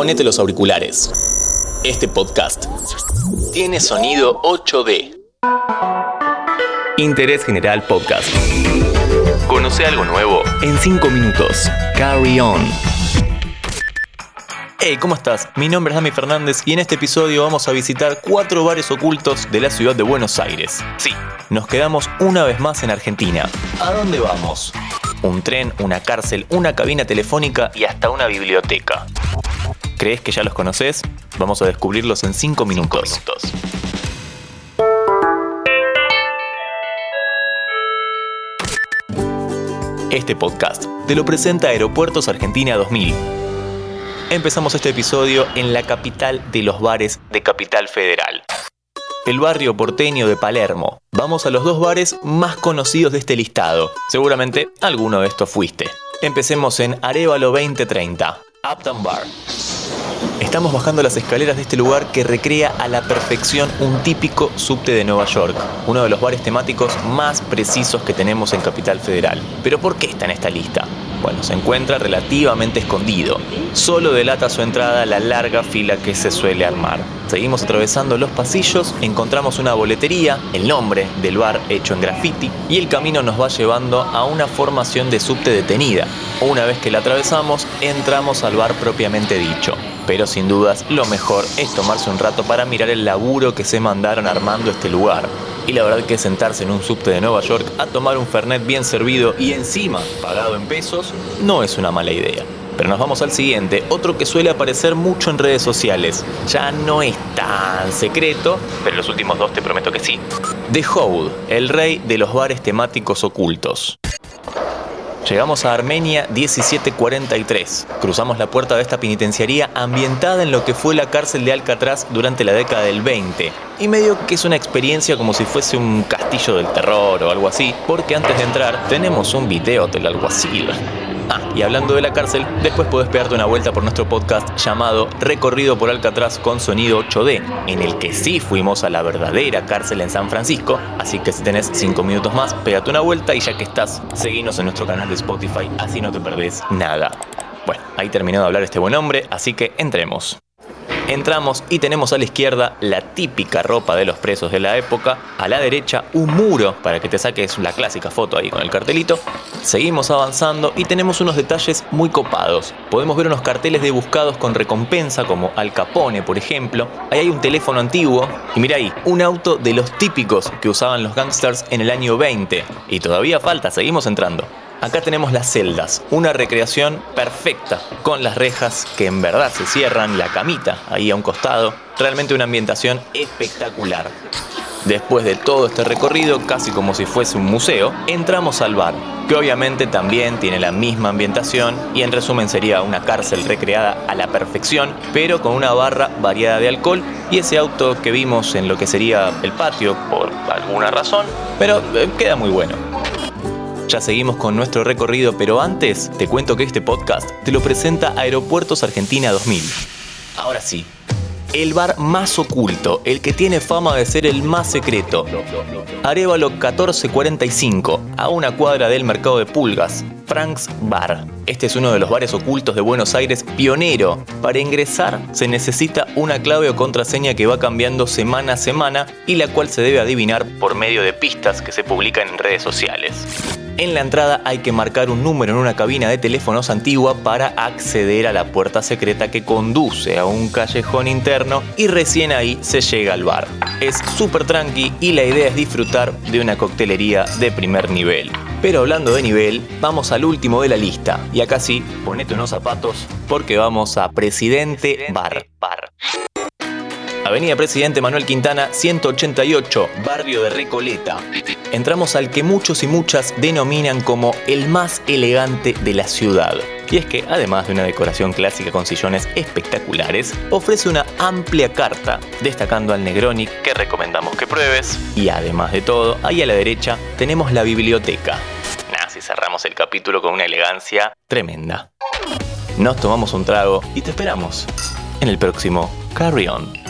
ponete los auriculares. Este podcast tiene sonido 8D. Interés General Podcast. Conoce algo nuevo en 5 minutos. Carry on. Hey, ¿cómo estás? Mi nombre es Dami Fernández y en este episodio vamos a visitar cuatro bares ocultos de la ciudad de Buenos Aires. Sí, nos quedamos una vez más en Argentina. ¿A dónde vamos? Un tren, una cárcel, una cabina telefónica y hasta una biblioteca. ¿Crees que ya los conoces? Vamos a descubrirlos en 5 minutos. Este podcast te lo presenta Aeropuertos Argentina 2000. Empezamos este episodio en la capital de los bares de Capital Federal. El barrio porteño de Palermo. Vamos a los dos bares más conocidos de este listado. Seguramente alguno de estos fuiste. Empecemos en Arevalo 2030, Uptown Bar. Estamos bajando las escaleras de este lugar que recrea a la perfección un típico subte de Nueva York, uno de los bares temáticos más precisos que tenemos en Capital Federal. Pero ¿por qué está en esta lista? Bueno, se encuentra relativamente escondido. Solo delata su entrada la larga fila que se suele armar. Seguimos atravesando los pasillos, encontramos una boletería, el nombre del bar hecho en graffiti, y el camino nos va llevando a una formación de subte detenida. Una vez que la atravesamos, entramos al bar propiamente dicho pero sin dudas lo mejor es tomarse un rato para mirar el laburo que se mandaron armando este lugar. Y la verdad que sentarse en un subte de Nueva York a tomar un Fernet bien servido y encima pagado en pesos no es una mala idea. Pero nos vamos al siguiente, otro que suele aparecer mucho en redes sociales. Ya no es tan secreto, pero los últimos dos te prometo que sí. The Hold, el rey de los bares temáticos ocultos. Llegamos a Armenia 1743. Cruzamos la puerta de esta penitenciaría ambientada en lo que fue la cárcel de Alcatraz durante la década del 20. Y medio que es una experiencia como si fuese un castillo del terror o algo así, porque antes de entrar tenemos un video del alguacil. Ah, y hablando de la cárcel, después puedes pegarte una vuelta por nuestro podcast llamado Recorrido por Alcatraz con sonido 8D, en el que sí fuimos a la verdadera cárcel en San Francisco, así que si tenés 5 minutos más, pégate una vuelta y ya que estás, seguinos en nuestro canal de Spotify, así no te perdés nada. Bueno, ahí terminó de hablar este buen hombre, así que entremos. Entramos y tenemos a la izquierda la típica ropa de los presos de la época, a la derecha un muro para que te saques la clásica foto ahí con el cartelito. Seguimos avanzando y tenemos unos detalles muy copados. Podemos ver unos carteles de buscados con recompensa como Al Capone, por ejemplo. Ahí hay un teléfono antiguo y mira ahí, un auto de los típicos que usaban los gangsters en el año 20. Y todavía falta, seguimos entrando. Acá tenemos las celdas, una recreación perfecta, con las rejas que en verdad se cierran, la camita ahí a un costado, realmente una ambientación espectacular. Después de todo este recorrido, casi como si fuese un museo, entramos al bar, que obviamente también tiene la misma ambientación y en resumen sería una cárcel recreada a la perfección, pero con una barra variada de alcohol y ese auto que vimos en lo que sería el patio por alguna razón, pero eh, queda muy bueno. Ya seguimos con nuestro recorrido, pero antes te cuento que este podcast te lo presenta Aeropuertos Argentina 2000. Ahora sí, el bar más oculto, el que tiene fama de ser el más secreto. Arevalo 1445, a una cuadra del mercado de pulgas. Frank's Bar. Este es uno de los bares ocultos de Buenos Aires pionero. Para ingresar se necesita una clave o contraseña que va cambiando semana a semana y la cual se debe adivinar por medio de pistas que se publican en redes sociales. En la entrada hay que marcar un número en una cabina de teléfonos antigua para acceder a la puerta secreta que conduce a un callejón interno y recién ahí se llega al bar. Es súper tranqui y la idea es disfrutar de una coctelería de primer nivel. Pero hablando de nivel, vamos al último de la lista. Y acá sí, ponete unos zapatos porque vamos a Presidente Bar. Bar. Avenida Presidente Manuel Quintana, 188, barrio de Recoleta. Entramos al que muchos y muchas denominan como el más elegante de la ciudad. Y es que, además de una decoración clásica con sillones espectaculares, ofrece una amplia carta, destacando al Negroni que recomendamos que pruebes. Y además de todo, ahí a la derecha tenemos la biblioteca. Así cerramos el capítulo con una elegancia tremenda. Nos tomamos un trago y te esperamos en el próximo Carry On.